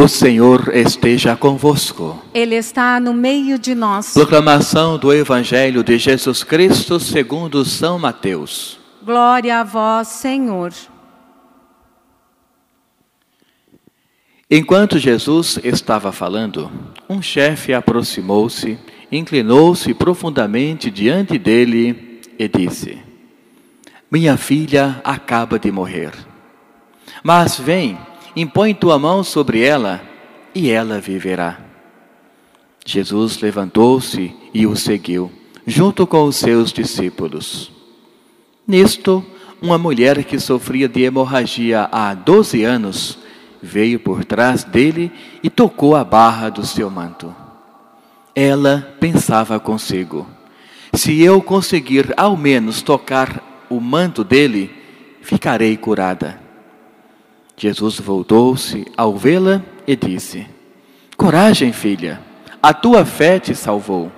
O Senhor esteja convosco. Ele está no meio de nós. Proclamação do Evangelho de Jesus Cristo segundo São Mateus. Glória a vós, Senhor. Enquanto Jesus estava falando, um chefe aproximou-se, inclinou-se profundamente diante dele e disse: Minha filha acaba de morrer. Mas vem, impõe tua mão sobre ela e ela viverá. Jesus levantou-se e o seguiu, junto com os seus discípulos. Nisto, uma mulher que sofria de hemorragia há doze anos veio por trás dele e tocou a barra do seu manto. Ela pensava consigo: se eu conseguir ao menos tocar o manto dele, ficarei curada. Jesus voltou-se ao vê-la e disse: Coragem, filha, a tua fé te salvou.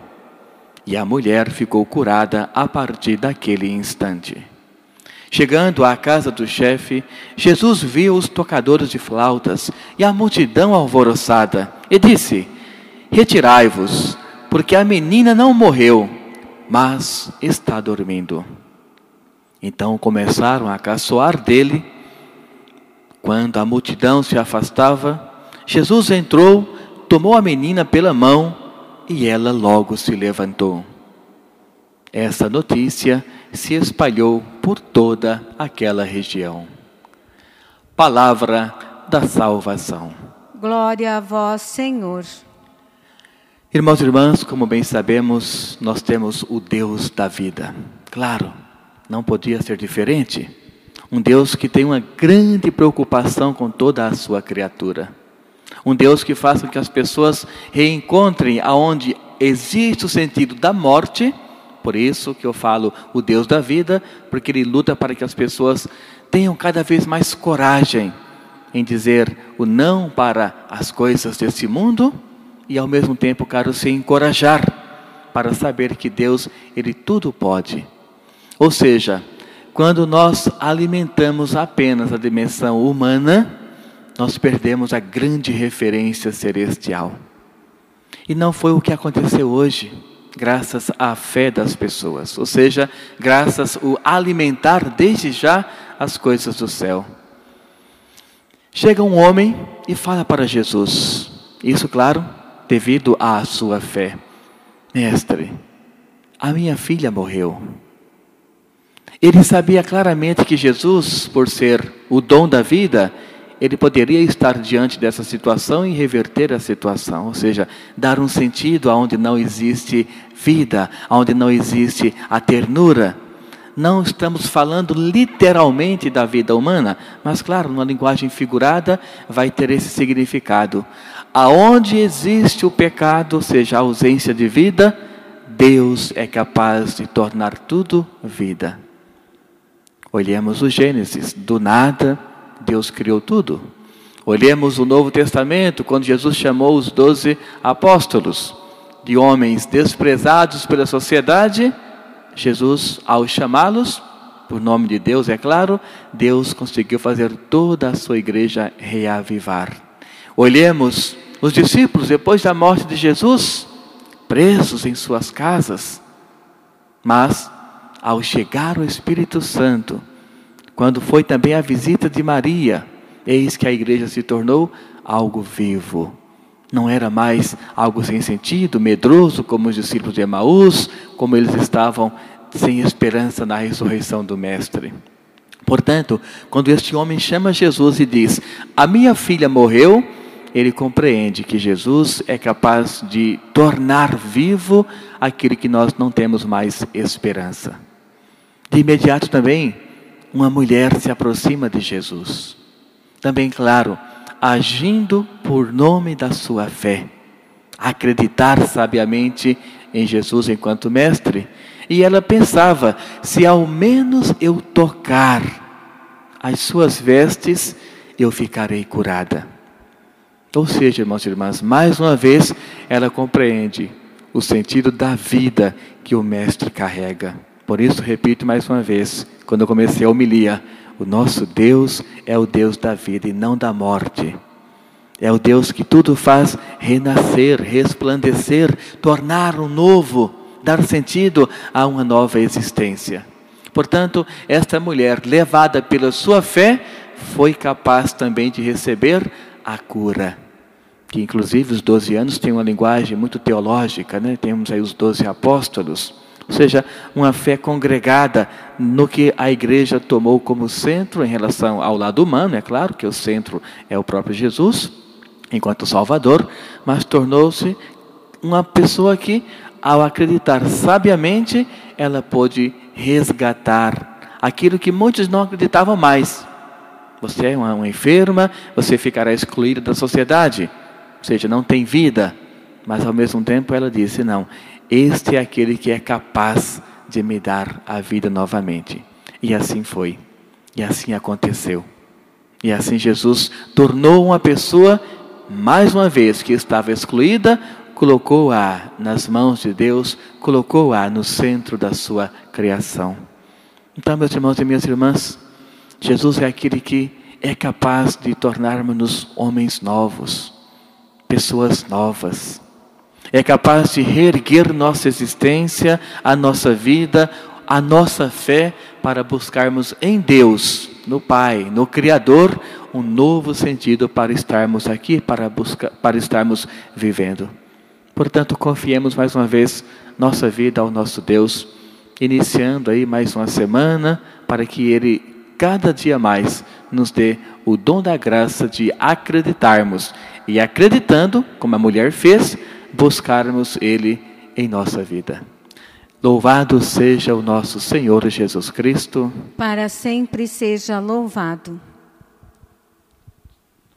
E a mulher ficou curada a partir daquele instante. Chegando à casa do chefe, Jesus viu os tocadores de flautas e a multidão alvoroçada e disse: Retirai-vos, porque a menina não morreu, mas está dormindo. Então começaram a caçoar dele quando a multidão se afastava, Jesus entrou, tomou a menina pela mão e ela logo se levantou. Essa notícia se espalhou por toda aquela região. Palavra da salvação. Glória a vós, Senhor. Irmãos e irmãs, como bem sabemos, nós temos o Deus da vida. Claro, não podia ser diferente. Um Deus que tem uma grande preocupação com toda a sua criatura. Um Deus que com que as pessoas reencontrem aonde existe o sentido da morte. Por isso que eu falo o Deus da vida, porque ele luta para que as pessoas tenham cada vez mais coragem em dizer o não para as coisas desse mundo e ao mesmo tempo, quero se encorajar para saber que Deus, ele tudo pode. Ou seja, quando nós alimentamos apenas a dimensão humana, nós perdemos a grande referência celestial. E não foi o que aconteceu hoje, graças à fé das pessoas, ou seja, graças ao alimentar desde já as coisas do céu. Chega um homem e fala para Jesus, isso, claro, devido à sua fé: Mestre, a minha filha morreu. Ele sabia claramente que Jesus, por ser o dom da vida, ele poderia estar diante dessa situação e reverter a situação, ou seja, dar um sentido aonde não existe vida, aonde não existe a ternura. Não estamos falando literalmente da vida humana, mas claro, numa linguagem figurada vai ter esse significado. Aonde existe o pecado, ou seja, a ausência de vida, Deus é capaz de tornar tudo vida. Olhemos o Gênesis, do nada Deus criou tudo. Olhemos o Novo Testamento, quando Jesus chamou os doze apóstolos de homens desprezados pela sociedade, Jesus, ao chamá-los, por nome de Deus, é claro, Deus conseguiu fazer toda a sua igreja reavivar. Olhemos os discípulos, depois da morte de Jesus, presos em suas casas, mas ao chegar o Espírito Santo, quando foi também a visita de Maria, eis que a igreja se tornou algo vivo. Não era mais algo sem sentido, medroso, como os discípulos de Emaús, como eles estavam sem esperança na ressurreição do Mestre. Portanto, quando este homem chama Jesus e diz: A minha filha morreu, ele compreende que Jesus é capaz de tornar vivo aquilo que nós não temos mais esperança. De imediato também, uma mulher se aproxima de Jesus. Também, claro, agindo por nome da sua fé. Acreditar sabiamente em Jesus enquanto mestre. E ela pensava: se ao menos eu tocar as suas vestes, eu ficarei curada. Ou seja, irmãos e irmãs, mais uma vez ela compreende o sentido da vida que o Mestre carrega. Por isso, repito mais uma vez, quando eu comecei a homilia, o nosso Deus é o Deus da vida e não da morte. É o Deus que tudo faz renascer, resplandecer, tornar um novo, dar sentido a uma nova existência. Portanto, esta mulher, levada pela sua fé, foi capaz também de receber a cura. Que inclusive os 12 anos têm uma linguagem muito teológica, né? Temos aí os 12 apóstolos. Ou seja, uma fé congregada no que a igreja tomou como centro em relação ao lado humano, é claro que o centro é o próprio Jesus, enquanto Salvador, mas tornou-se uma pessoa que, ao acreditar sabiamente, ela pôde resgatar aquilo que muitos não acreditavam mais. Você é uma, enferma, você ficará excluída da sociedade, ou seja, não tem vida. Mas ao mesmo tempo ela disse: Não, este é aquele que é capaz de me dar a vida novamente. E assim foi. E assim aconteceu. E assim Jesus tornou uma pessoa mais uma vez que estava excluída, colocou-a nas mãos de Deus, colocou-a no centro da sua criação. Então, meus irmãos e minhas irmãs, Jesus é aquele que é capaz de tornarmos-nos homens novos, pessoas novas. É capaz de reerguer nossa existência, a nossa vida, a nossa fé para buscarmos em Deus, no Pai, no Criador, um novo sentido para estarmos aqui, para, buscar, para estarmos vivendo. Portanto, confiemos mais uma vez nossa vida ao nosso Deus, iniciando aí mais uma semana, para que Ele cada dia mais nos dê o dom da graça de acreditarmos e acreditando, como a mulher fez, buscarmos Ele em nossa vida. Louvado seja o nosso Senhor Jesus Cristo. Para sempre seja louvado.